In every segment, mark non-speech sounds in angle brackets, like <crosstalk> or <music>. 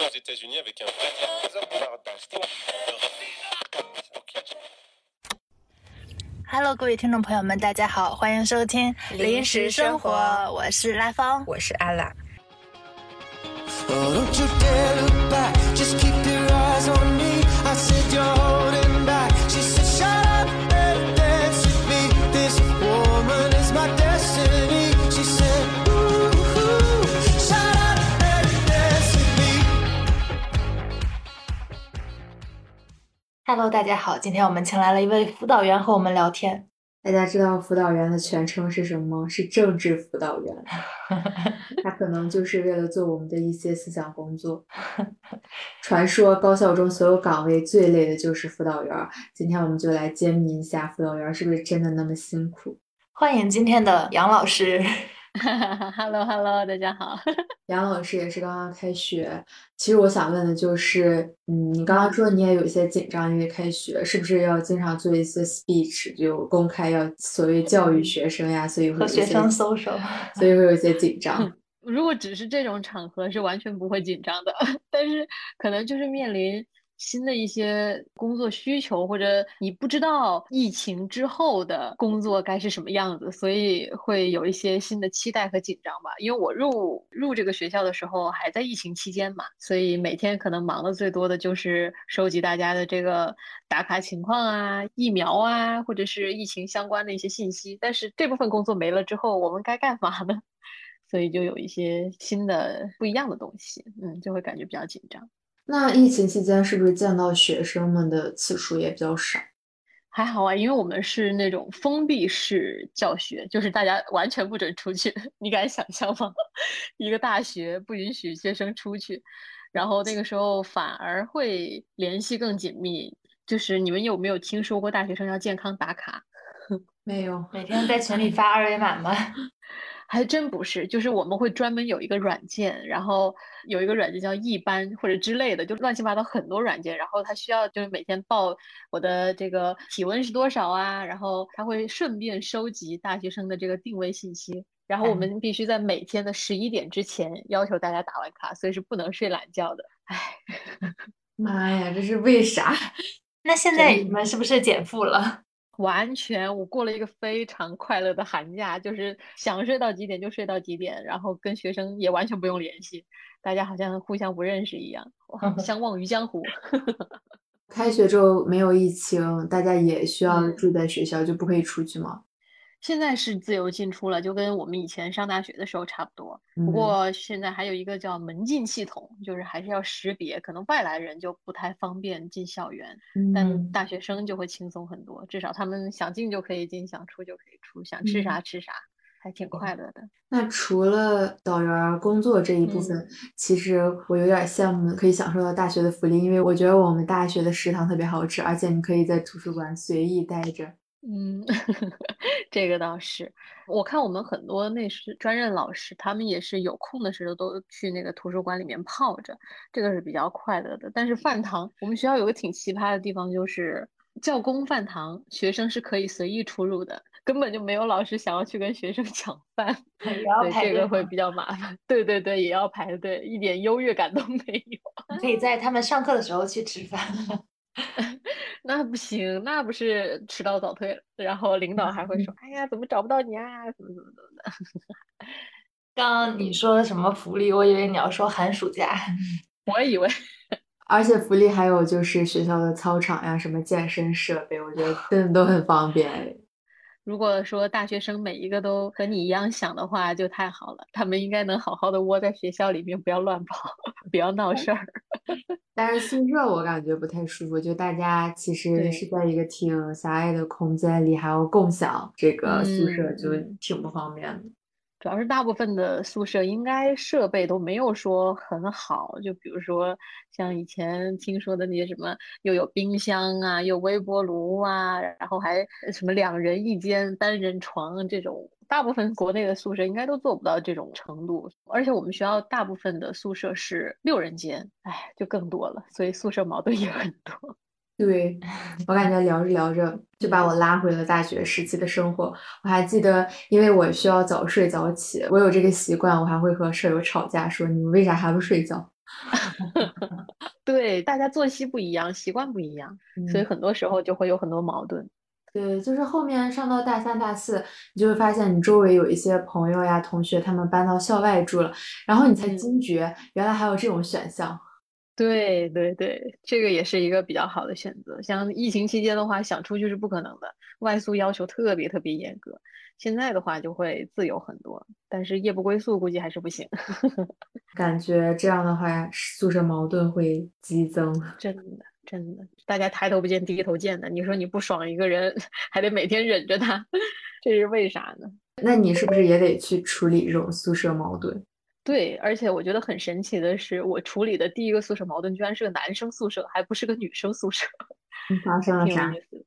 aux États-Unis avec un vrai. Hello，各位听众朋友们，大家好，欢迎收听《临时生活》，我是拉芳。我是阿拉。Oh, Hello，大家好，今天我们请来了一位辅导员和我们聊天。大家知道辅导员的全称是什么吗？是政治辅导员。<laughs> 他可能就是为了做我们的一些思想工作。传说高校中所有岗位最累的就是辅导员儿。今天我们就来揭秘一下辅导员儿是不是真的那么辛苦。欢迎今天的杨老师。<laughs> Hello Hello，大家好。<laughs> 杨老师也是刚刚开学，其实我想问的就是，嗯，你刚刚说你也有一些紧张，因为开学，是不是要经常做一些 speech，就公开要所谓教育学生呀，所以会有一些和学生 social，所以会有一些紧张。<laughs> 如果只是这种场合，是完全不会紧张的。但是可能就是面临新的一些工作需求，或者你不知道疫情之后的工作该是什么样子，所以会有一些新的期待和紧张吧。因为我入入这个学校的时候还在疫情期间嘛，所以每天可能忙的最多的就是收集大家的这个打卡情况啊、疫苗啊，或者是疫情相关的一些信息。但是这部分工作没了之后，我们该干嘛呢？<laughs> 所以就有一些新的不一样的东西，嗯，就会感觉比较紧张。那疫情期间是不是见到学生们的次数也比较少？还好啊，因为我们是那种封闭式教学，就是大家完全不准出去。<laughs> 你敢想象吗？<laughs> 一个大学不允许学生出去，然后那个时候反而会联系更紧密。就是你们有没有听说过大学生要健康打卡？<laughs> 没有。每天在群里发二维码吗？还真不是，就是我们会专门有一个软件，然后有一个软件叫易班或者之类的，就乱七八糟很多软件，然后它需要就是每天报我的这个体温是多少啊，然后它会顺便收集大学生的这个定位信息，然后我们必须在每天的十一点之前要求大家打完卡，所以是不能睡懒觉的。唉，妈呀，这是为啥？<laughs> 那现在你们是不是减负了？完全，我过了一个非常快乐的寒假，就是想睡到几点就睡到几点，然后跟学生也完全不用联系，大家好像互相不认识一样，哇相忘于江湖。<laughs> 开学之后没有疫情，大家也需要嗯住在学校，就不可以出去吗？现在是自由进出了，就跟我们以前上大学的时候差不多。嗯不过现在还有一个叫门禁系统，就是还是要识别，可能外来人就不太方便进校园，但嗯，大学生就会轻松很多，至少他们想进就可以进，想出就可以出，想吃啥嗯吃啥，还挺快乐的。那除了导员儿工作这一部分，嗯其实我有点羡慕可以享受到大学的福利，因为我觉得我们大学的食堂特别好吃，而且你可以在图书馆随意待着。嗯，<laughs> 这个倒是，我看我们很多那是专任老师，他们也是有空的时候都去那个图书馆里面泡着，这个是比较快乐的。但是饭堂，我们学校有个挺奇葩的地方，就是教工饭堂，学生是可以随意出入的，根本就没有老师想要去跟学生 <laughs> 抢饭，<laughs> 对，这个会比较麻烦。对对对，也要排队，一点优越感都没有。可以在他们上课的时候去吃饭。<laughs> 那不行，那不是迟到早退了，然后领导还会说：“哎呀，怎么找不到你啊？怎么怎么怎么的。<laughs> 刚刚你说的什么福利？我以为你要说寒暑假。<laughs> ”我以为而且福利还有就是学校的操场呀，什么健身设备，我觉得真的都很方便。如果说大学生每一个都和你一样想的话，就太好了。他们应该能好好的窝在学校里面，不要乱跑，<laughs> 不要闹事儿。<laughs> 但是宿舍我感觉不太舒服，就大家其实对是在一个挺狭隘的空间里，还要共享这个宿舍，嗯就嗯挺不方便的。主要是大部分的宿舍应该设备都没有说很好，就比如说像以前听说的那些什么，又有冰箱啊，又微波炉啊，然后还什么两人一间单人床这种，大部分国内的宿舍应该都做不到这种程度。而且我们学校大部分的宿舍是六人间，哎，就更多了，所以宿舍矛盾也很多。对，我感觉聊着聊着就把我拉回了大学时期的生活。我还记得，因为我需要早睡早起，我有这个习惯，我还会和舍友吵架，说你们为啥还不睡觉？<laughs> 对，大家作息不一样，习惯不一样，所以嗯很多时候就会有很多矛盾。对，就是后面上到大三、大四，你就会发现你周围有一些朋友呀、同学，他们搬到校外住了，然后你才嗯惊觉原来还有这种选项。对对对，这个也是一个比较好的选择。像疫情期间的话，想出去是不可能的，外宿要求特别特别严格。现在的话就会自由很多，但是夜不归宿估计还是不行。<laughs> 感觉这样的话，宿舍矛盾会激增。真的真的，大家抬头不见低头见的。你说你不爽一个人，<laughs> 还得每天忍着他，<laughs> 这是为啥呢？那你是不是也得去处理这种宿舍矛盾？对，而且我觉得很神奇的是，我处理的第一个宿舍矛盾居然是个男生宿舍，还不是个女生宿舍，你 <laughs> 发生了啥挺有意？思。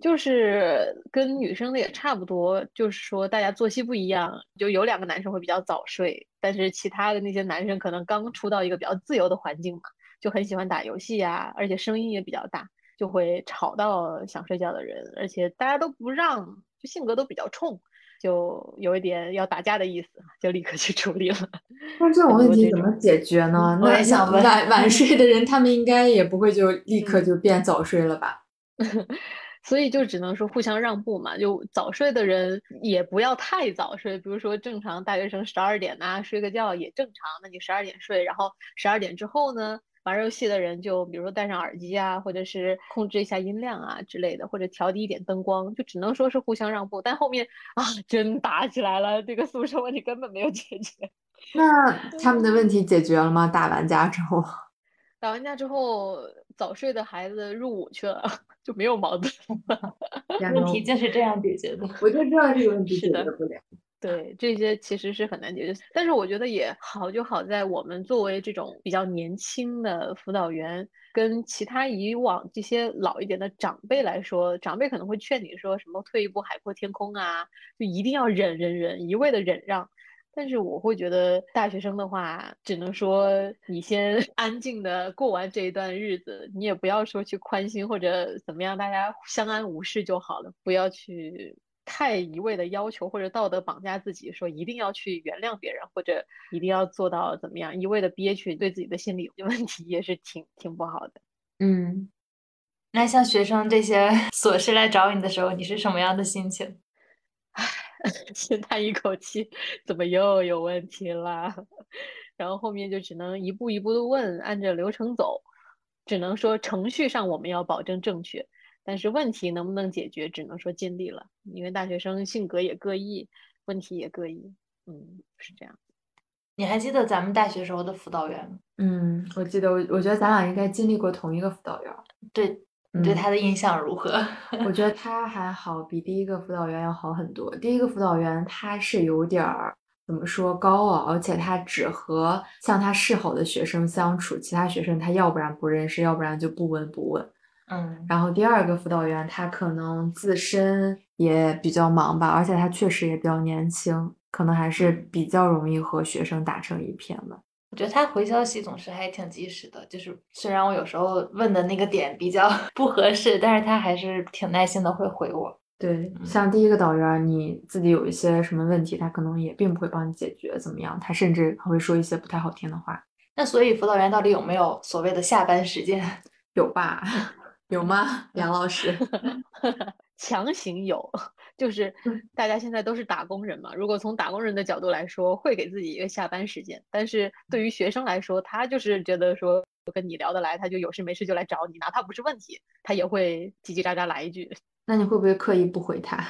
就是跟女生的也差不多，就是说大家作息不一样，就有两个男生会比较早睡，但是其他的那些男生可能刚出到一个比较自由的环境嘛，就很喜欢打游戏呀，而且声音也比较大，就会吵到想睡觉的人，而且大家都不让，就性格都比较冲，就有一点要打架的意思，就立刻去处理了。那这种问题怎么解决呢？我那想问晚晚睡的人，他们应该也不会就立刻嗯就变早睡了吧？<laughs> 所以就只能说互相让步嘛，就早睡的人也不要太早睡，比如说正常大学生十二点呐、睡个觉也正常，那你十二点睡，然后十二点之后呢，玩游戏的人就比如说戴上耳机啊，或者是控制一下音量啊之类的，或者调低一点灯光，就只能说是互相让步。但后面啊，真打起来了，这个宿舍问题根本没有解决。<laughs> 那他们的问题解决了吗？打完架之后，打完架之后，早睡的孩子入伍去了，<laughs> 就没有矛盾。了问题就是这样解决的。我就知道这个问题解决不了。对，这些其实是很难解决，但是我觉得也好就好在我们作为这种比较年轻的辅导员，跟其他以往这些老一点的长辈来说，长辈可能会劝你说什么退一步海阔天空啊，就一定要忍忍忍，一味的忍让。但是我会觉得大学生的话，只能说你先 <laughs> 安静的过完这一段日子，你也不要说去宽心或者怎么样，大家相安无事就好了，不要去太一味的要求或者道德绑架自己，说一定要去原谅别人或者一定要做到怎么样，一味的憋屈，对自己的心理问题也是挺挺不好的。嗯，那像学生这些 <laughs> 琐事来找你的时候，你是什么样的心情？唉 <laughs> 先叹一口气，怎么又有问题啦？<laughs> 然后后面就只能一步一步的问，按着流程走。只能说程序上我们要保证正确，但是问题能不能解决，只能说尽力了。因为大学生性格也各异，问题也各异，嗯，是这样。你还记得咱们大学时候的辅导员吗？嗯，我记得我我觉得咱俩应该经历过同一个辅导员。对，你对嗯他的印象如何？<laughs> 我觉得他还好，比第一个辅导员要好很多。第一个辅导员他是有点儿怎么说高傲，而且他只和向他示好的学生相处，其他学生他要不然不认识，要不然就不闻不问。嗯，然后第二个辅导员他可能自身也比较忙吧，而且他确实也比较年轻，可能还是比较容易和学生打成一片的。我觉得他回消息总是还挺及时的，就是虽然我有时候问的那个点比较 <laughs> 不合适，但是他还是挺耐心的会回我。对，嗯像第一个导员，你自己有一些什么问题，他可能也并不会帮你解决，怎么样？他甚至还会说一些不太好听的话，那所以辅导员到底有没有所谓的下班时间？有吧？<laughs> 有吗？杨老师？<laughs> <laughs> 强行有，<laughs> 就是大家现在都是打工人嘛。如果从打工人的角度来说，会给自己一个下班时间，但是对于学生来说，他就是觉得说跟你聊得来，他就有事没事就来找你，哪怕不是问题，他也会叽叽喳喳来一句。那你会不会刻意不回他？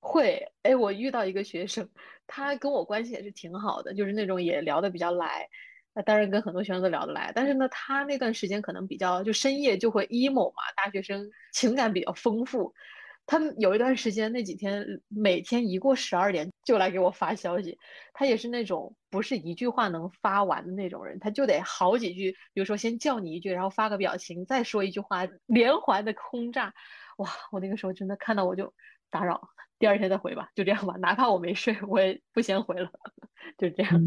会，哎，我遇到一个学生，他跟我关系也是挺好的，就是那种也聊得比较来。那当然跟很多学生都聊得来，但是呢，他那段时间可能比较就深夜就会 emo 嘛，大学生情感比较丰富。他们有一段时间那几天每天一过十二点就来给我发消息，他也是那种不是一句话能发完的那种人，他就得好几句，比如说先叫你一句，然后发个表情，再说一句话，连环的轰炸。哇，我那个时候真的看到我就打扰，第二天再回吧，就这样吧，哪怕我没睡，我也不先回了，<laughs> 就这样。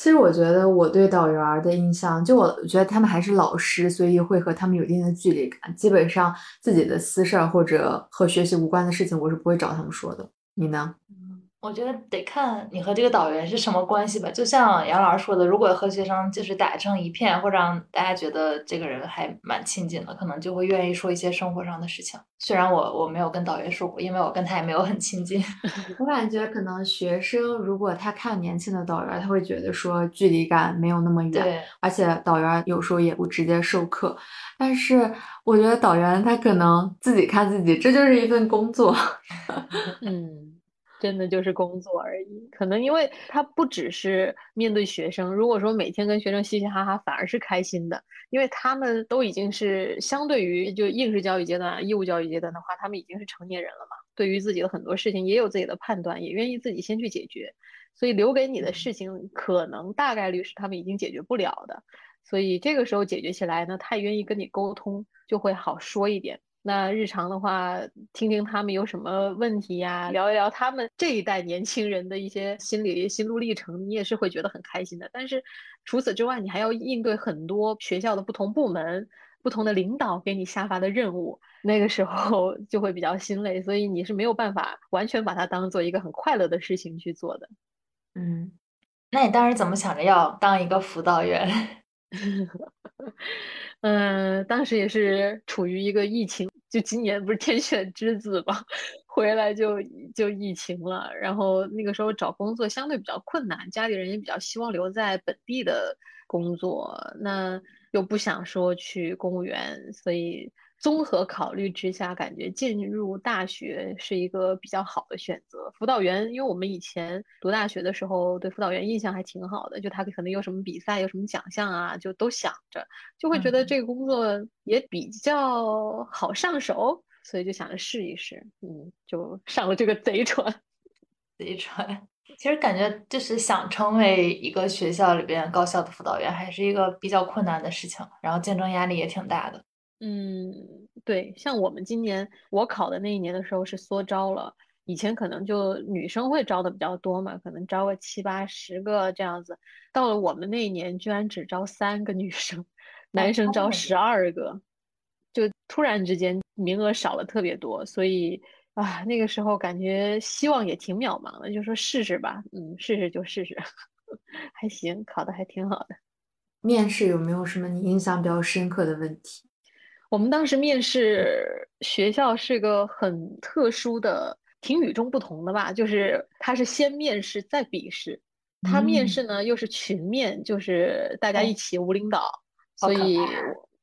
其实我觉得我对导员儿的印象，就我觉得他们还是老师，所以会和他们有一定的距离感。基本上自己的私事儿或者和学习无关的事情，我是不会找他们说的。你呢？我觉得得看你和这个导员是什么关系吧。就像杨老师说的，如果和学生就是打成一片，或者让大家觉得这个人还蛮亲近的，可能就会愿意说一些生活上的事情。虽然我我没有跟导员说过，因为我跟他也没有很亲近。<laughs> 我感觉可能学生如果他看年轻的导员，他会觉得说距离感没有那么远，而且导员有时候也不直接授课。但是我觉得导员他可能自己看自己，这就是一份工作。<laughs> 嗯，真的就是工作而已。可能因为他不只是面对学生，如果说每天跟学生嘻嘻哈哈，反而是开心的，因为他们都已经是相对于就应试教育阶段、义务教育阶段的话，他们已经是成年人了嘛。对于自己的很多事情也有自己的判断，也愿意自己先去解决。所以留给你的事情，可能大概率是他们已经解决不了的。所以这个时候解决起来呢，他也愿意跟你沟通，就会好说一点。那日常的话，听听他们有什么问题呀，聊一聊他们这一代年轻人的一些心理心路历程，你也是会觉得很开心的。但是除此之外，你还要应对很多学校的不同部门、不同的领导给你下发的任务，那个时候就会比较心累，所以你是没有办法完全把它当做一个很快乐的事情去做的。嗯，那你当时怎么想着要当一个辅导员？嗯，<laughs> 当时也是处于一个疫情，就今年不是天选之子嘛，<laughs> 回来就就疫情了，然后那个时候找工作相对比较困难，家里人也比较希望留在本地的工作，那又不想说去公务员，所以。综合考虑之下，感觉进入大学是一个比较好的选择。辅导员，因为我们以前读大学的时候，对辅导员印象还挺好的，就他可能有什么比赛、有什么奖项啊，就都想着，就会觉得这个工作也比较好上手，所以就想着试一试，嗯，就上了这个贼船。贼船，其实感觉就是想成为一个学校里边高校的辅导员，还是一个比较困难的事情，然后竞争压力也挺大的。嗯，对，像我们今年我考的那一年的时候是缩招了，以前可能就女生会招的比较多嘛，可能招个七八十个这样子，到了我们那一年居然只招三个女生，男生招十二个，就突然之间名额少了特别多，所以啊，那个时候感觉希望也挺渺茫的，就说试试吧，嗯，试试就试试，<laughs> 还行，考的还挺好的。面试有没有什么你印象比较深刻的问题？我们当时面试学校是个很特殊的，挺与众不同的吧，就是他是先面试再笔试，他面试呢又是群面，就是大家一起无领导，所以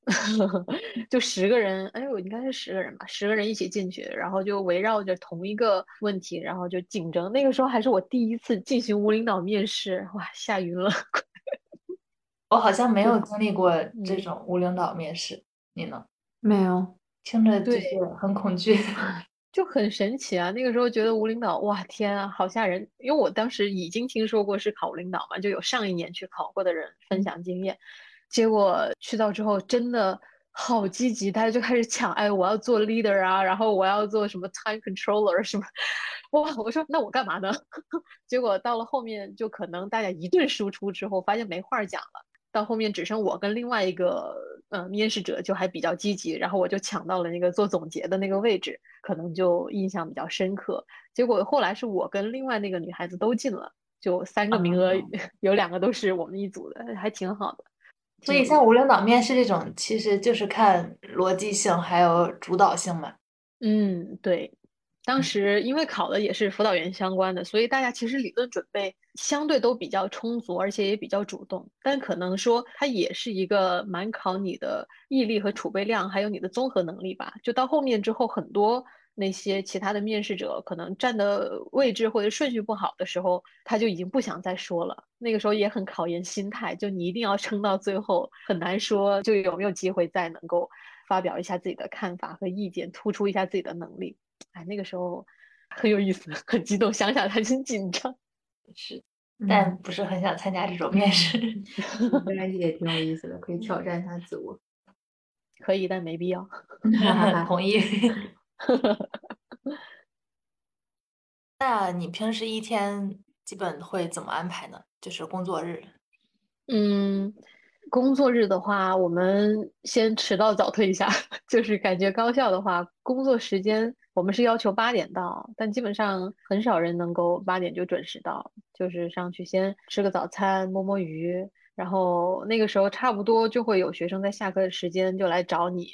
<laughs> 就十个人，哎呦，应该是十个人吧，十个人一起进去，然后就围绕着同一个问题，然后就竞争。那个时候还是我第一次进行无领导面试，哇，吓晕了。<laughs> 我好像没有经历过这种无领导面试，你呢？没有，听着就是很恐惧，<laughs> 就很神奇啊！那个时候觉得无领导，哇天啊，好吓人！因为我当时已经听说过是考无领导嘛，就有上一年去考过的人分享经验，结果去到之后真的好积极，大家就开始抢，哎，我要做 leader 啊，然后我要做什么 time controller 什么，哇！我说那我干嘛呢？<laughs> 结果到了后面就可能大家一顿输出之后，发现没话讲了。到后面只剩我跟另外一个呃面试者就还比较积极，然后我就抢到了那个做总结的那个位置，可能就印象比较深刻。结果后来是我跟另外那个女孩子都进了，就三个名额有两个都是我们一组的，还挺好的。所以像无领导面试这种，其实就是看逻辑性还有主导性嘛。嗯，对。当时因为考的也是辅导员相关的，所以大家其实理论准备相对都比较充足，而且也比较主动。但可能说它也是一个蛮考你的毅力和储备量，还有你的综合能力吧。就到后面之后，很多那些其他的面试者可能站的位置或者顺序不好的时候，他就已经不想再说了。那个时候也很考验心态，就你一定要撑到最后，很难说就有没有机会再能够发表一下自己的看法和意见，突出一下自己的能力。哎，那个时候很有意思，很激动，想想还真紧张。<laughs> 是，但不是很想参加这种面试。<laughs> 应该也挺有意思的，可以挑战一下自我。可以，但没必要。<laughs> 同意。那你平时一天基本会怎么安排呢？就是工作日。嗯。工作日的话，我们先迟到早退一下。就是感觉高校的话，工作时间我们是要求八点到，但基本上很少人能够八点就准时到，就是上去先吃个早餐，摸摸鱼，然后那个时候差不多就会有学生在下课的时间就来找你。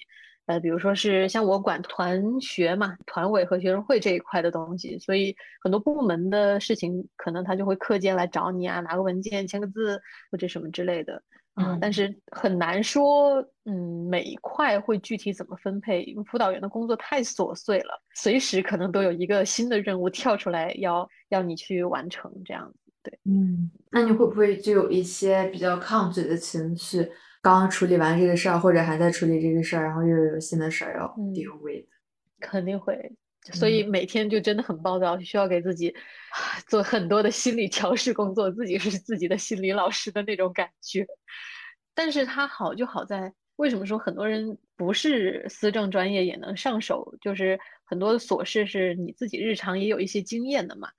呃，比如说是像我管团学嘛，团委和学生会这一块的东西，所以很多部门的事情，可能他就会课间来找你啊，拿个文件签个字或者什么之类的啊。但是很难说，嗯，每一块会具体怎么分配，因为辅导员的工作太琐碎了，随时可能都有一个新的任务跳出来要要你去完成这样子。对，嗯，那你会不会就有一些比较抗拒的情绪？刚刚处理完这个事儿，或者还在处理这个事儿，然后又有新的事儿要 deal with，肯定会。所以每天就真的很暴躁，需要给自己做很多的心理调试工作，自己是自己的心理老师的那种感觉。但是它好就好在，为什么说很多人不是思政专业也能上手？就是很多琐事是你自己日常也有一些经验的嘛。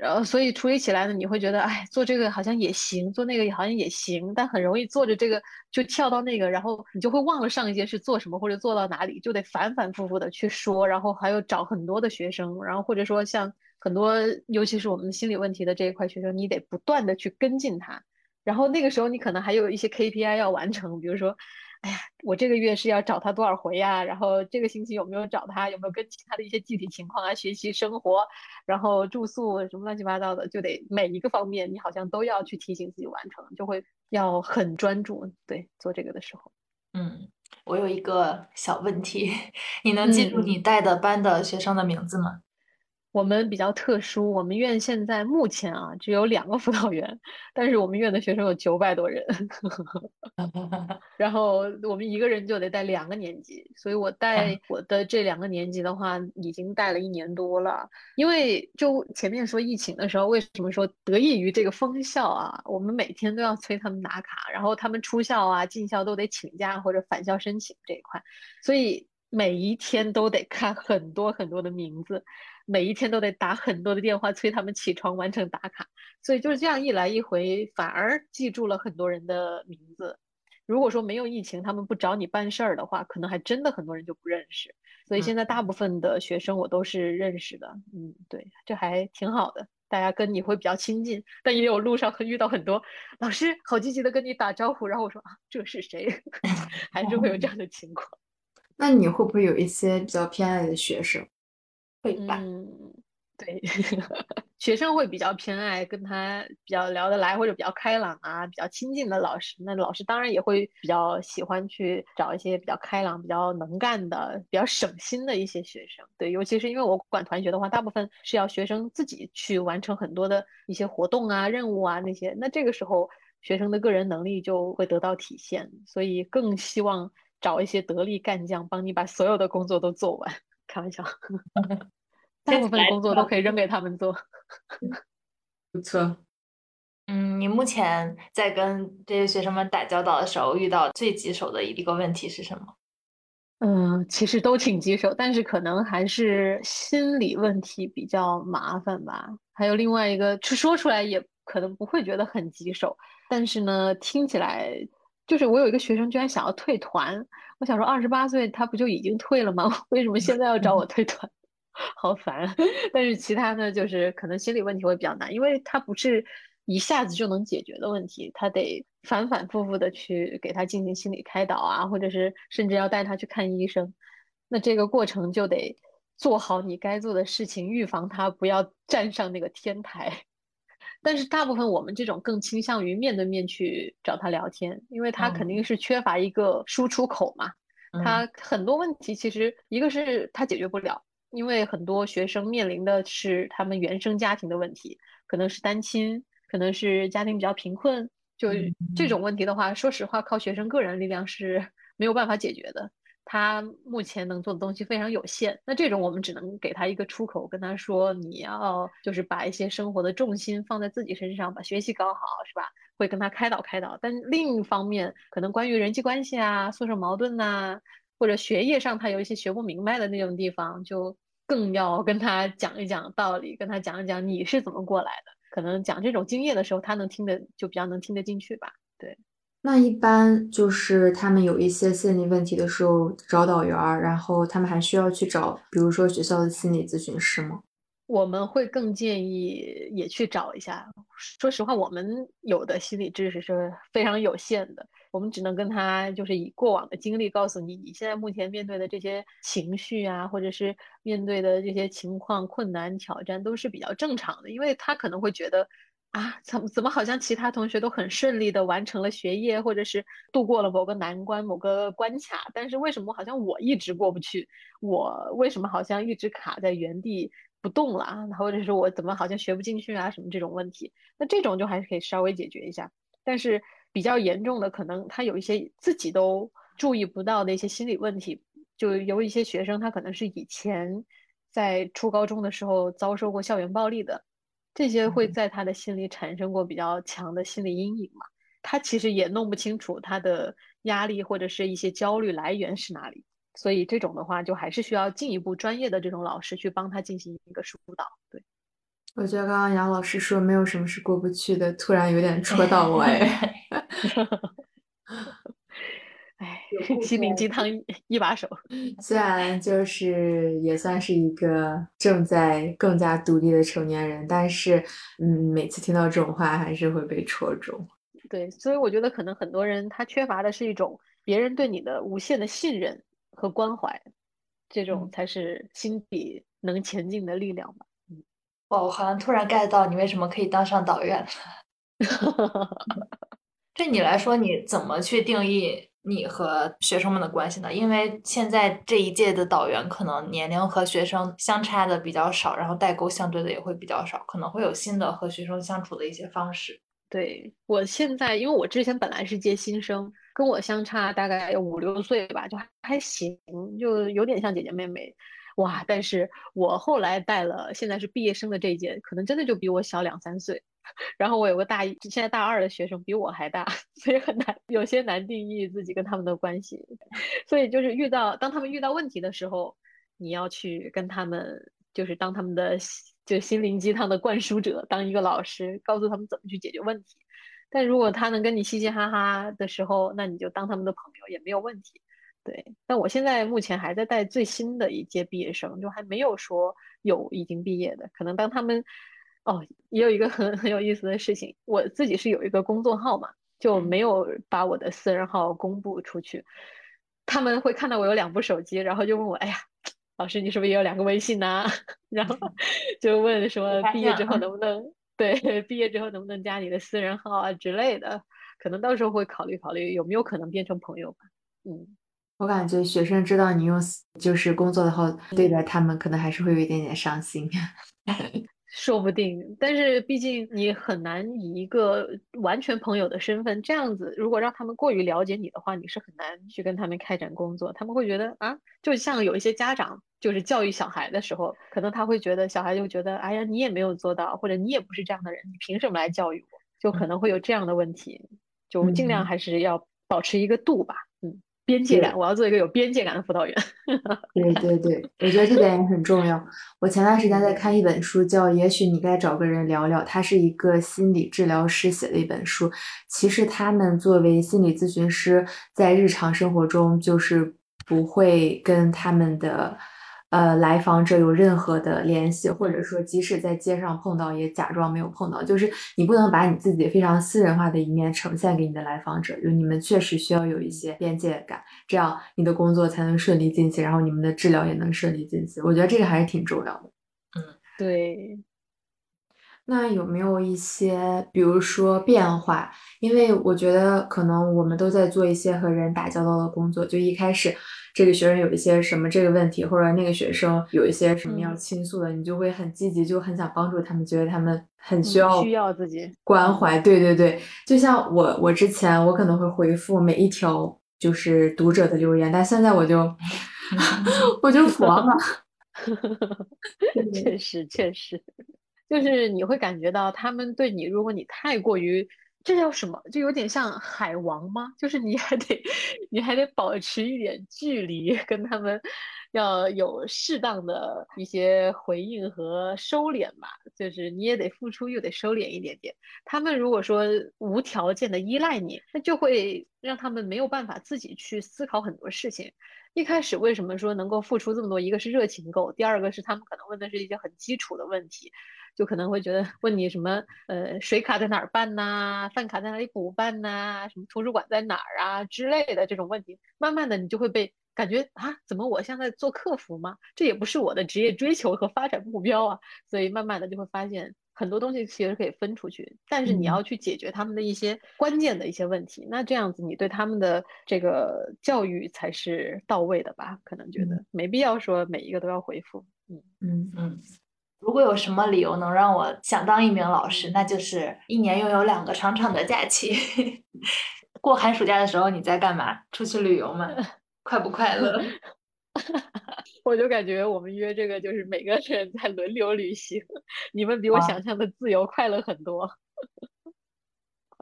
然后，所以处理起来呢，你会觉得，哎，做这个好像也行，做那个好像也行，但很容易做着这个就跳到那个，然后你就会忘了上一件是做什么或者做到哪里，就得反反复复的去说，然后还有找很多的学生，然后或者说像很多，尤其是我们心理问题的这一块学生，你得不断的去跟进他，然后那个时候你可能还有一些 KPI 要完成，比如说。哎呀，我这个月是要找他多少回呀？然后这个星期有没有找他？有没有跟其他的一些具体情况啊？学习生活，然后住宿什么乱七八糟的，就得每一个方面你好像都要去提醒自己完成，就会要很专注。对，做这个的时候，嗯，我有一个小问题，<laughs> 你能记住你带的班的学生的名字吗？我们比较特殊，我们院现在目前啊只有两个辅导员，但是我们院的学生有九百多人，<laughs> 然后我们一个人就得带两个年级，所以我带 <laughs> 我的这两个年级的话，已经带了一年多了。因为就前面说疫情的时候，为什么说得益于这个封校啊？我们每天都要催他们打卡，然后他们出校啊、进校都得请假或者返校申请这一块，所以每一天都得看很多很多的名字。每一天都得打很多的电话催他们起床完成打卡，所以就是这样一来一回，反而记住了很多人的名字。如果说没有疫情，他们不找你办事儿的话，可能还真的很多人就不认识。所以现在大部分的学生我都是认识的，嗯，对，这还挺好的，大家跟你会比较亲近。但也有路上会遇到很多老师好积极的跟你打招呼，然后我说啊，这是谁？<laughs> 还是会有这样的情况。那你会不会有一些比较偏爱的学生？会吧，嗯，对，<laughs> 学生会比较偏爱跟他比较聊得来或者比较开朗啊，比较亲近的老师。那老师当然也会比较喜欢去找一些比较开朗、比较能干的、比较省心的一些学生。对，尤其是因为我管团学的话，大部分是要学生自己去完成很多的一些活动啊、任务啊那些。那这个时候，学生的个人能力就会得到体现，所以更希望找一些得力干将，帮你把所有的工作都做完。开玩笑，<laughs> 大部分工作都可以扔给他们做。<laughs> 不错。嗯，你目前在跟这些学生们打交道的时候，遇到最棘手的一个问题是什么？嗯，其实都挺棘手，但是可能还是心理问题比较麻烦吧。还有另外一个，去说出来也可能不会觉得很棘手，但是呢，听起来就是我有一个学生居然想要退团。我想说，二十八岁他不就已经退了吗？<laughs> 为什么现在要找我退团？<laughs> 好烦。<laughs> 但是其他呢，就是可能心理问题会比较难，因为他不是一下子就能解决的问题，他得反反复复的去给他进行心理开导啊，或者是甚至要带他去看医生。那这个过程就得做好你该做的事情，预防他不要站上那个天台。但是大部分我们这种更倾向于面对面去找他聊天，因为他肯定是缺乏一个输出口嘛。他很多问题其实一个是他解决不了，因为很多学生面临的是他们原生家庭的问题，可能是单亲，可能是家庭比较贫困。就这种问题的话，说实话，靠学生个人力量是没有办法解决的。他目前能做的东西非常有限，那这种我们只能给他一个出口，跟他说你要就是把一些生活的重心放在自己身上，把学习搞好，是吧？会跟他开导开导。但另一方面，可能关于人际关系啊、宿舍矛盾呐，或者学业上他有一些学不明白的那种地方，就更要跟他讲一讲道理，跟他讲一讲你是怎么过来的。可能讲这种经验的时候，他能听得就比较能听得进去吧。对。那一般就是他们有一些心理问题的时候找导员儿，然后他们还需要去找，比如说学校的心理咨询师吗？我们会更建议也去找一下。说实话，我们有的心理知识是非常有限的，我们只能跟他就是以过往的经历告诉你，你现在目前面对的这些情绪啊，或者是面对的这些情况、困难、挑战都是比较正常的，因为他可能会觉得。啊，怎么怎么好像其他同学都很顺利的完成了学业，或者是度过了某个难关、某个关卡，但是为什么好像我一直过不去？我为什么好像一直卡在原地不动了啊？或者是我怎么好像学不进去啊？什么这种问题？那这种就还是可以稍微解决一下。但是比较严重的，可能他有一些自己都注意不到的一些心理问题，就有一些学生他可能是以前在初高中的时候遭受过校园暴力的。这些会在他的心里产生过比较强的心理阴影嘛？他其实也弄不清楚他的压力或者是一些焦虑来源是哪里，所以这种的话就还是需要进一步专业的这种老师去帮他进行一个疏导。对，我觉得刚刚杨老师说没有什么是过不去的，突然有点戳到我 <laughs> 哎。哎，<laughs> 心灵鸡汤一把手。<laughs> 虽然就是也算是一个正在更加独立的成年人，但是，嗯，每次听到这种话还是会被戳中。对，所以我觉得可能很多人他缺乏的是一种别人对你的无限的信任和关怀，这种才是心底能前进的力量吧。嗯，哇，我好像突然 get 到你为什么可以当上导员。<laughs> 对你来说，你怎么去定义？你和学生们的关系呢？因为现在这一届的导员可能年龄和学生相差的比较少，然后代沟相对的也会比较少，可能会有新的和学生相处的一些方式。对我现在，因为我之前本来是接新生，跟我相差大概有五六岁吧，就还还行，就有点像姐姐妹妹。哇！但是我后来带了现在是毕业生的这一届，可能真的就比我小两三岁。然后我有个大一，现在大二的学生比我还大，<laughs> 所以很难，有些难定义自己跟他们的关系。所以就是遇到，当他们遇到问题的时候，你要去跟他们，就是当他们的就心灵鸡汤的灌输者，当一个老师，告诉他们怎么去解决问题。但如果他能跟你嘻嘻哈哈的时候，那你就当他们的朋友也没有问题。对，但我现在目前还在带最新的一届毕业生，就还没有说有已经毕业的，可能当他们。哦，也有一个很 <laughs> 很有意思的事情，我自己是有一个公众号嘛，就没有把我的私人号公布出去。他们会看到我有两部手机，然后就问我：“哎呀，老师，你是不是也有两个微信呢？” <laughs> 然后就问说：“毕业之后能不能 <laughs> 对毕业之后能不能加你的私人号啊之类的？”可能到时候会考虑考虑有没有可能变成朋友吧。嗯，我感觉学生知道你用就是工作的号对待他们，可能还是会有一点点伤心。说不定，但是毕竟你很难以一个完全朋友的身份这样子，如果让他们过于了解你的话，你是很难去跟他们开展工作。他们会觉得啊，就像有一些家长就是教育小孩的时候，可能他会觉得小孩就觉得，哎呀，你也没有做到，或者你也不是这样的人，你凭什么来教育我？就可能会有这样的问题，就尽量还是要保持一个度吧。边界感，我要做一个有边界感的辅导员。<laughs> 对对对，我觉得这点也很重要。我前段时间在看一本书，叫《也许你该找个人聊聊》，它是一个心理治疗师写的一本书。其实他们作为心理咨询师，在日常生活中就是不会跟他们的。呃，来访者有任何的联系，或者说即使在街上碰到，也假装没有碰到。就是你不能把你自己非常私人化的一面呈现给你的来访者，就你们确实需要有一些边界感，这样你的工作才能顺利进行，然后你们的治疗也能顺利进行。我觉得这个还是挺重要的。嗯，对。那有没有一些，比如说变化？因为我觉得可能我们都在做一些和人打交道的工作，就一开始。这个学生有一些什么这个问题，或者那个学生有一些什么要倾诉的，你就会很积极，就很想帮助他们，觉得他们很需要需要自己关怀。对对对，就像我我之前我可能会回复每一条就是读者的留言，但现在我就 <laughs> 我就佛了。<laughs> 确实确实，就是你会感觉到他们对你，如果你太过于这叫什么？就有点像海王吗？就是你还得，<laughs> 你还得保持一点距离，跟他们要有适当的一些回应和收敛吧。就是你也得付出，又得收敛一点点。他们如果说无条件的依赖你，那就会让他们没有办法自己去思考很多事情。一开始为什么说能够付出这么多？一个是热情够，第二个是他们可能问的是一些很基础的问题。就可能会觉得问你什么，呃，水卡在哪儿办呐？饭卡在哪里补办呐？什么图书馆在哪儿啊之类的这种问题，慢慢的你就会被感觉啊，怎么我现在做客服吗？这也不是我的职业追求和发展目标啊。所以慢慢的就会发现很多东西其实可以分出去，但是你要去解决他们的一些关键的一些问题，那这样子你对他们的这个教育才是到位的吧？可能觉得没必要说每一个都要回复，嗯嗯嗯。如果有什么理由能让我想当一名老师，那就是一年拥有两个长长的假期。<laughs> 过寒暑假的时候你在干嘛？出去旅游吗？<laughs> 快不快乐？<laughs> 我就感觉我们约这个就是每个人在轮流旅行，你们比我想象的自由快乐很多。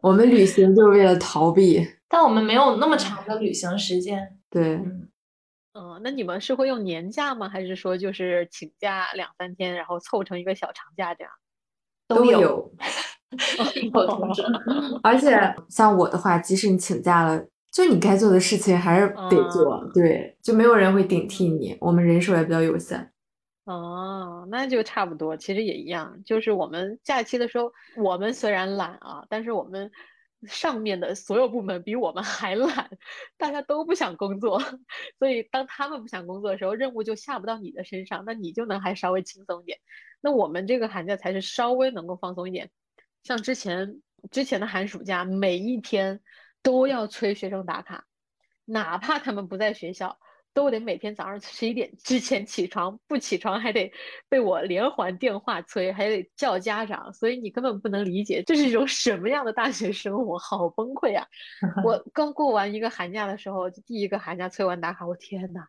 我们旅行就是为了逃避，但我们没有那么长的旅行时间。对。嗯，那你们是会用年假吗？还是说就是请假两三天，然后凑成一个小长假这样？都有，<laughs> 异口同声。<laughs> 而且像我的话，即使你请假了，就你该做的事情还是得做，对，就没有人会顶替你。我们人手也比较有限。哦，那就差不多，其实也一样。就是我们假期的时候，我们虽然懒啊，但是我们。上面的所有部门比我们还懒，大家都不想工作，<laughs> 所以当他们不想工作的时候，任务就下不到你的身上，那你就能还稍微轻松一点。那我们这个寒假才是稍微能够放松一点，像之前之前的寒暑假，每一天都要催学生打卡，哪怕他们不在学校。都得每天早上十一点之前起床，不起床还得被我连环电话催，还得叫家长，所以你根本不能理解这是一种什么样的大学生活，好崩溃啊！<laughs> 我刚过完一个寒假的时候，第一个寒假催完打卡，我天呐，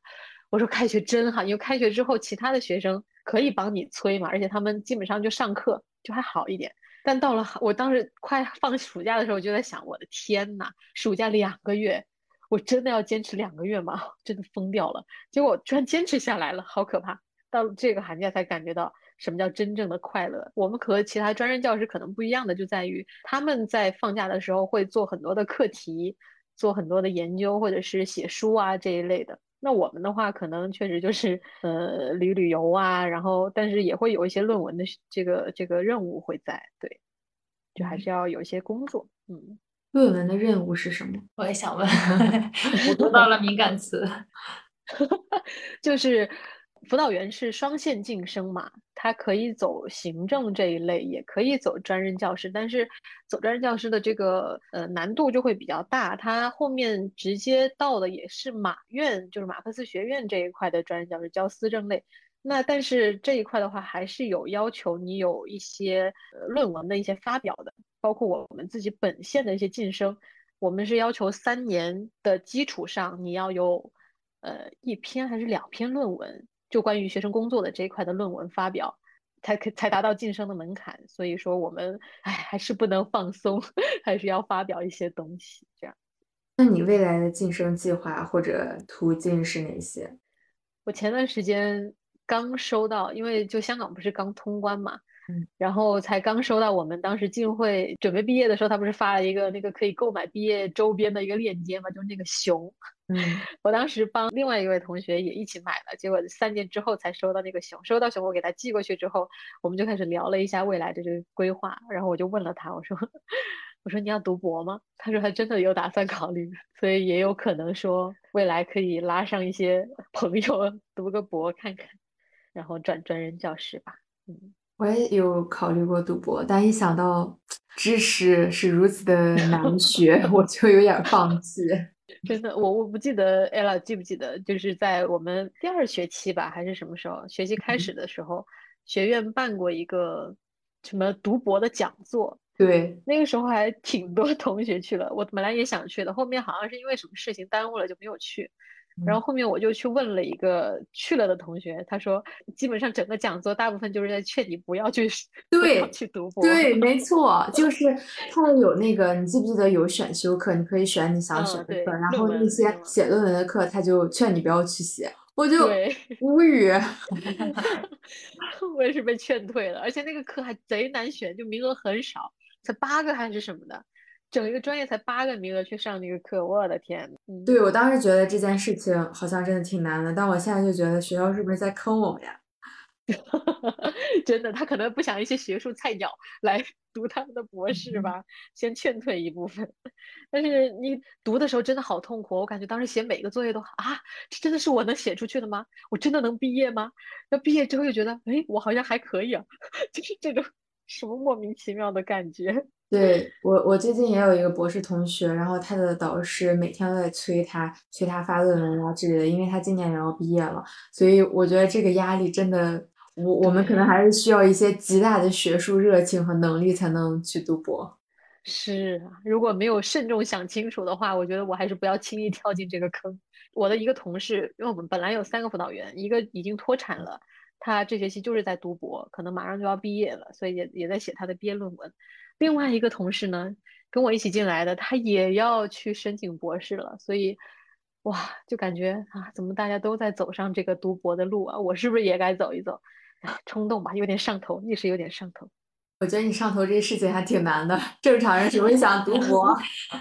我说开学真好，因为开学之后其他的学生可以帮你催嘛，而且他们基本上就上课就还好一点。但到了我当时快放暑假的时候，就在想，我的天呐，暑假两个月。我真的要坚持两个月吗？<laughs> 真的疯掉了！结果居然坚持下来了，好可怕！到这个寒假才感觉到什么叫真正的快乐。我们和其他专任教师可能不一样的就在于，他们在放假的时候会做很多的课题，做很多的研究或者是写书啊这一类的。那我们的话，可能确实就是呃旅旅游啊，然后但是也会有一些论文的这个这个任务会在，对，就还是要有一些工作，嗯。论文的任务是什么？我也想问，<laughs> 我读到了敏感词，<laughs> 就是辅导员是双线晋升嘛，他可以走行政这一类，也可以走专任教师，但是走专任教师的这个呃难度就会比较大，他后面直接到的也是马院，就是马克思学院这一块的专任教师教思政类。那但是这一块的话，还是有要求你有一些呃论文的一些发表的，包括我们自己本县的一些晋升，我们是要求三年的基础上你要有呃一篇还是两篇论文，就关于学生工作的这一块的论文发表，才可才达到晋升的门槛。所以说我们哎还是不能放松，<laughs> 还是要发表一些东西。这样，那你未来的晋升计划或者途径是哪些？我前段时间。刚收到，因为就香港不是刚通关嘛，嗯，然后才刚收到。我们当时进会准备毕业的时候，他不是发了一个那个可以购买毕业周边的一个链接嘛，就是那个熊，嗯，<laughs> 我当时帮另外一位同学也一起买了，结果三年之后才收到那个熊。收到熊，我给他寄过去之后，我们就开始聊了一下未来的这个规划。然后我就问了他，我说，我说你要读博吗？他说他真的有打算考虑，所以也有可能说未来可以拉上一些朋友 <laughs> 读个博看看。然后转专任教师吧，嗯，我也有考虑过读博，但一想到知识是如此的难 <laughs> 学，我就有点放弃。<laughs> 真的，我我不记得，ella 记不记得，就是在我们第二学期吧，还是什么时候？学期开始的时候，学院办过一个什么读博的讲座，对，那个时候还挺多同学去了，我本来也想去的，后面好像是因为什么事情耽误了，就没有去。然后后面我就去问了一个去了的同学，他说基本上整个讲座大部分就是在劝你不要去 <laughs> 对去读博。对，没 <laughs> 错，就是他有那个，你记不记得有选修课，你可以选你想嗯选的对课，然后那些写论文的课，他就劝你不要去写，我就，<laughs> 无语。我也是被劝退了，而且那个课还贼难选，就名额很少，才八个还是什么的，整一个专业才八个名额去上那个课，我的天！嗯，对，我当时觉得这件事情好像真的挺难的，但我现在就觉得学校是不是在坑我们呀？<laughs> 真的，他可能不想一些学术菜鸟来读他们的博士吧，先劝退一部分。<laughs> 但是你读的时候真的好痛苦，我感觉当时写每个作业都啊，这真的是我能写出去的吗？我真的能毕业吗？那毕业之后又觉得，哎，我好像还可以啊，<laughs> 就是这种什么莫名其妙的感觉。对，我，我最近也有一个博士同学，然后他的导师每天都在催他，催他发论文啊之类的，因为他今年也要毕业了，所以我觉得这个压力真的，我我们可能还是需要一些极大的学术热情和能力才能去读博。是啊，如果没有慎重想清楚的话，我觉得我还是不要轻易跳进这个坑。我的一个同事，因为我们本来有三个辅导员，一个已经脱产了，他这学期就是在读博，可能马上就要毕业了，所以也也在写他的毕业论文。另外一个同事呢，跟我一起进来的，他也要去申请博士了，所以哇，就感觉啊，怎么大家都在走上这个读博的路啊？我是不是也该走一走？哎，冲动吧，有点上头，一时有点上头。我觉得你上头这事情还挺难的，正常人只会想读博？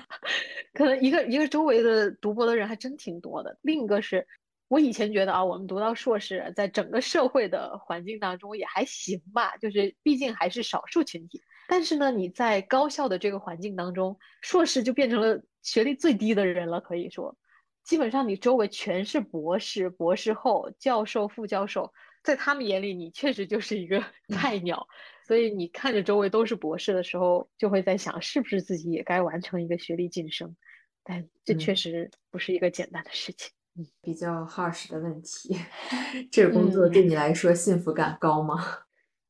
<laughs> 可能一个一个周围的读博的人还真挺多的。另一个是我以前觉得啊，我们读到硕士，在整个社会的环境当中也还行吧，就是毕竟还是少数群体。但是呢，你在高校的这个环境当中，硕士就变成了学历最低的人了，可以说，基本上你周围全是博士、博士后、教授、副教授，在他们眼里，你确实就是一个菜鸟。所以你看着周围都是博士的时候，就会在想，是不是自己也该完成一个学历晋升？但这确嗯实不是一个简单的事情。嗯比较 harsh 的问题，<laughs> 这个工作对你来说幸福感高吗？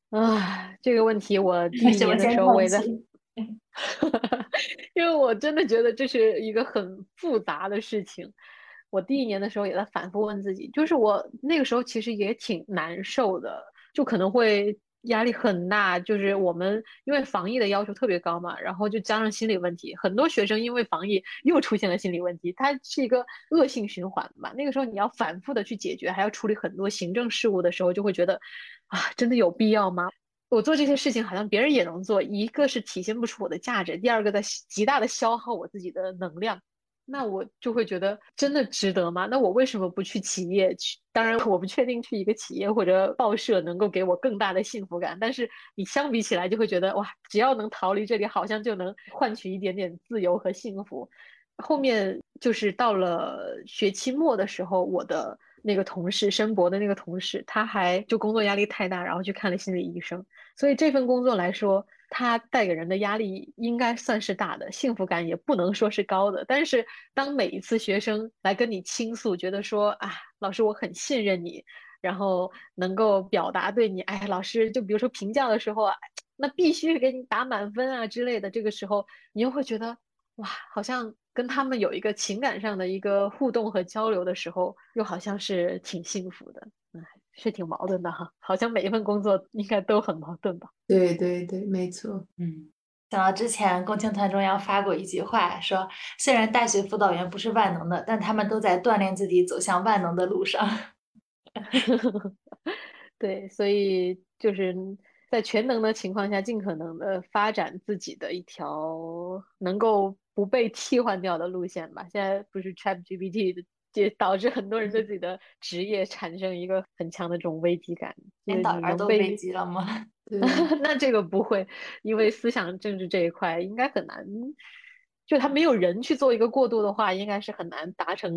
啊，这个问题我 <laughs> 第一年的时候我也在，气 <laughs> 因为我真的觉得这是一个很复杂的事情。我第一年的时候也在反复问自己，就是我那个时候其实也挺难受的，就可能会压力很大。就是我们因为防疫的要求特别高嘛，然后就加上心理问题，很多学生因为防疫又出现了心理问题，它是一个恶性循环嘛。那个时候你要反复的去解决，还要处理很多行政事务的时候，就会觉得啊，真的有必要吗？我做这些事情好像别人也能做，一个是体现不出我的价值，第二个在极大的消耗我自己的能量。那我就会觉得真的值得吗？那我为什么不去企业去？当然，我不确定去一个企业或者报社能够给我更大的幸福感。但是你相比起来，就会觉得哇，只要能逃离这里，好像就能换取一点点自由和幸福。后面就是到了学期末的时候，我的那个同事申博的那个同事，他还就工作压力太大，然后去看了心理医生。所以这份工作来说，它带给人的压力应该算是大的，幸福感也不能说是高的。但是当每一次学生来跟你倾诉，觉得说啊，老师我很信任你，然后能够表达对你，哎，老师就比如说评价的时候啊，那必须给你打满分啊之类的，这个时候你又会觉得哇，好像跟他们有一个情感上的一个互动和交流的时候，又好像是挺幸福的，是挺矛盾的哈，好像每一份工作应该都很矛盾吧。对对对，没错。嗯，想到之前共青团中央发过一句话，说虽然大学辅导员不是万能的，但他们都在锻炼自己走向万能的路上。<laughs> 对，所以就是在全能的情况下，尽可能的发展自己的一条能够不被替换掉的路线吧。现在不是 ChatGPT 的也导致很多人对自己的职业产生一个很强的这种危机感，就是连导员都危机了吗？<laughs> 对，那这个不会，因为思想政治这一块应该很难，就他没有人去做一个过渡的话，应该是很难达成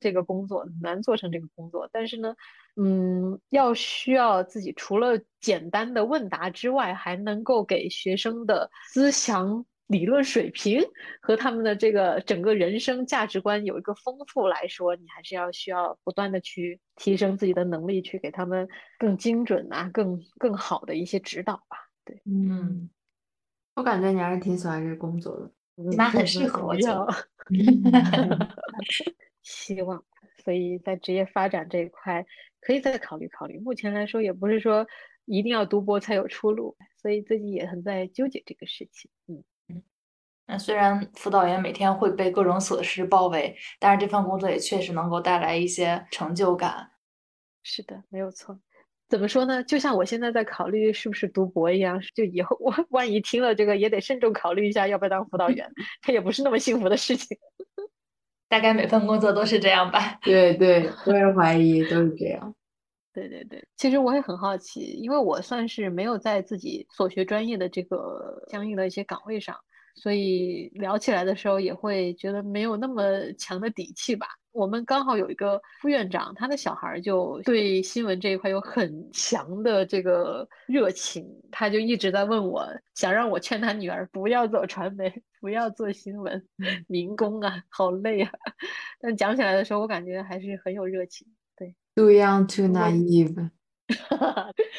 这个工作，很难做成这个工作。但是呢，嗯，要需要自己除了简单的问答之外，还能够给学生的思想理论水平和他们的这个整个人生价值观有一个丰富来说，你还是要需要不断的去提升自己的能力，去给他们更精准啊、更更好的一些指导吧。对，嗯，我感觉你还是挺喜欢这个工作的。起码很适合我觉要得。<laughs> 希望。所以在职业发展这一块可以再考虑考虑。目前来说，也不是说一定要读博才有出路，所以最近也很在纠结这个事情。嗯。那虽然辅导员每天会被各种琐事包围，但是这份工作也确实能够带来一些成就感。是的，没有错。怎么说呢？就像我现在在考虑是不是读博一样，就以后我 <laughs> 万一听了这个，也得慎重考虑一下要不要当辅导员。<laughs> 它也不是那么幸福的事情。<laughs> 大概每份工作都是这样吧。对对，我也怀疑都是这样。对对对，其实我也很好奇，因为我算是没有在自己所学专业的这个相应的一些岗位上。所以聊起来的时候也会觉得没有那么强的底气吧。我们刚好有一个副院长，他的小孩就对新闻这一块有很强的这个热情，他就一直在问我，想让我劝他女儿不要走传媒，<laughs> 不要做新闻，<laughs> 民工啊，好累啊。<laughs> 但讲起来的时候，我感觉还是很有热情。对，Too young, too naive。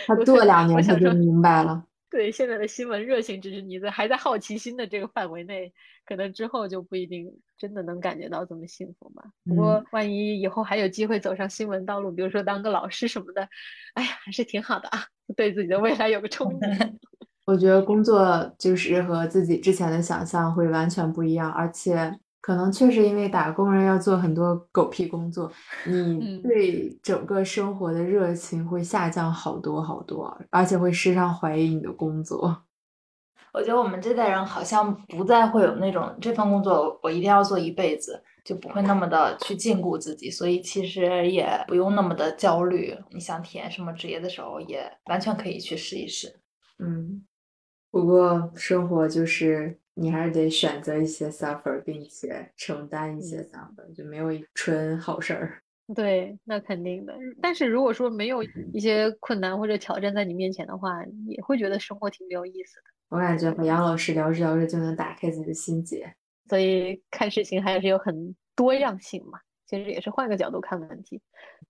他做两年他就明白了。对现在的新闻热情，只是你在还在好奇心的这个范围内，可能之后就不一定真的能感觉到这么幸福吧。不过万一以后还有机会走上新闻道路，比如说当个老师什么的，哎呀，还是挺好的啊，对自己的未来有个憧憬。<laughs> 我觉得工作就是和自己之前的想象会完全不一样，而且。可能确实因为打工人要做很多狗屁工作，你对整个生活的热情会下降好多好多，而且会时常怀疑你的工作。<laughs> 我觉得我们这代人好像不再会有那种这份工作我一定要做一辈子，就不会那么的去禁锢自己，所以其实也不用那么的焦虑。你想体验什么职业的时候，也完全可以去试一试。嗯，不过生活就是。你还是得选择一些 suffer，并且承担一些 suffer，就没有纯好事儿。<laughs> 对，那肯定的。但是如果说没有一些困难或者挑战在你面前的话，也会觉得生活挺没有意思的。我感觉和杨老师聊着聊着就能打开自己的心结，所以看事情还是有很多样性嘛。其实也是换个角度看问题。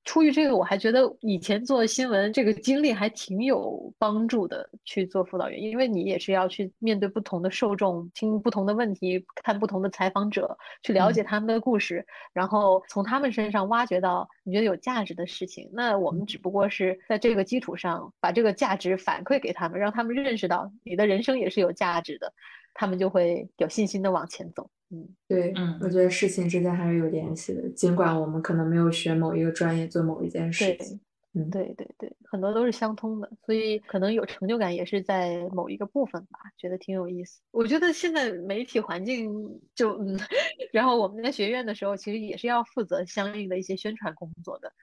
出于这个，我还觉得以前做新闻这个经历还挺有帮助的。去做辅导员，因为你也是要去面对不同的受众，听不同的问题，看不同的采访者，去了解他们的故事，然后从他们身上挖掘到你觉得有价值的事情。那我们只不过是在这个基础上，把这个价值反馈给他们，让他们认识到你的人生也是有价值的，他们就会有信心的往前走。嗯，对，嗯，我觉得事情之间还是有联系的，尽管我们可能没有学某一个专业做某一件事情，嗯，对对对，很多都是相通的，所以可能有成就感也是在某一个部分吧，觉得挺有意思。我觉得现在媒体环境就，嗯，<laughs> 然后我们在学院的时候，其实也是要负责相应的一些宣传工作的，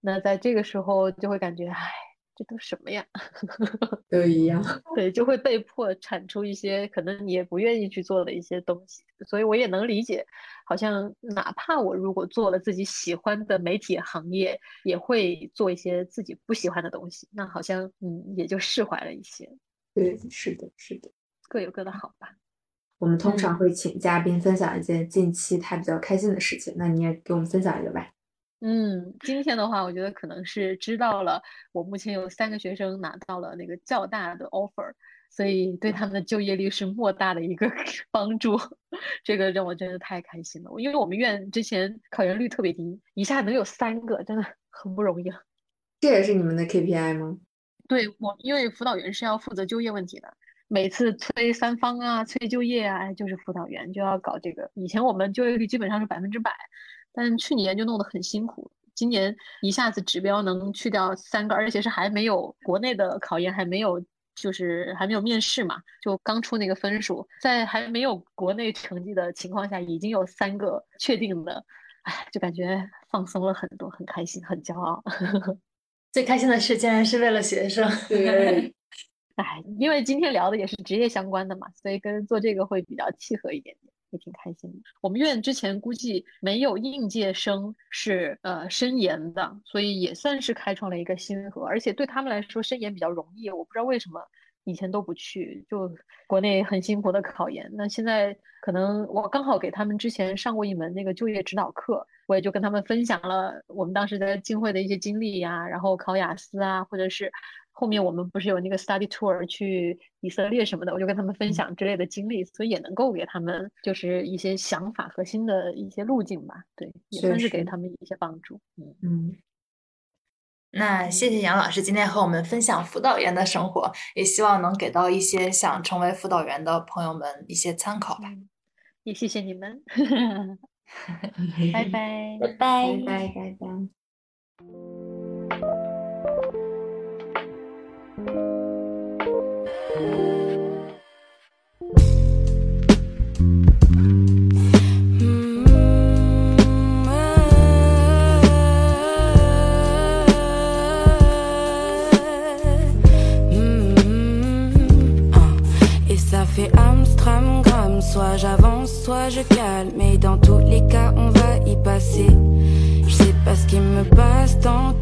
那在这个时候就会感觉，唉。这都什么呀？<laughs> 都一样。对，就会被迫产出一些可能你也不愿意去做的一些东西，所以我也能理解。好像哪怕我如果做了自己喜欢的媒体行业，也会做一些自己不喜欢的东西。那好像嗯，也就释怀了一些。对，是的，是的，各有各的好吧。我们通常会请嘉宾分享一件近期他比较开心的事情，那你也给我们分享一个吧。嗯，今天的话，我觉得可能是知道了，我目前有三个学生拿到了那个较大的 offer，所以对他们的就业率是莫大的一个 <laughs> 帮助，这个让我真的太开心了。因为我们院之前考研率特别低，一下能有三个，真的很不容易了。这也是你们的 KPI 吗？对我，因为辅导员是要负责就业问题的，每次催三方啊、催就业啊，就是辅导员就要搞这个。以前我们就业率基本上是百分之百。但去年就弄得很辛苦，今年一下子指标能去掉三个，而且是还没有国内的考研，还没有就是还没有面试嘛，就刚出那个分数，在还没有国内成绩的情况下，已经有三个确定的，哎，就感觉放松了很多，很开心，很骄傲。<laughs> 最开心的事竟然是为了学生，对，哎，因为今天聊的也是职业相关的嘛，所以跟做这个会比较契合一点点。也挺开心的。我们院之前估计没有应届生是呃申研的，所以也算是开创了一个新河。而且对他们来说，申研比较容易。我不知道为什么以前都不去，就国内很辛苦的考研。那现在可能我刚好给他们之前上过一门那个就业指导课，我也就跟他们分享了我们当时在进会的一些经历呀，然后考雅思啊，或者是后面我们不是有那个 study tour 去以色列什么的，我就跟他们嗯分享之类的经历，所以也能够给他们就是一些想法和新的一些路径吧，对，也算是给他们一些帮助。嗯，嗯，那谢谢杨老师今天和我们分享辅导员的生活，也希望能给到一些想成为辅导员的朋友们一些参考吧。嗯也谢谢你们，拜拜。拜拜拜拜拜 Mais dans tous les cas, on va y passer. Je sais pas ce qui me passe dans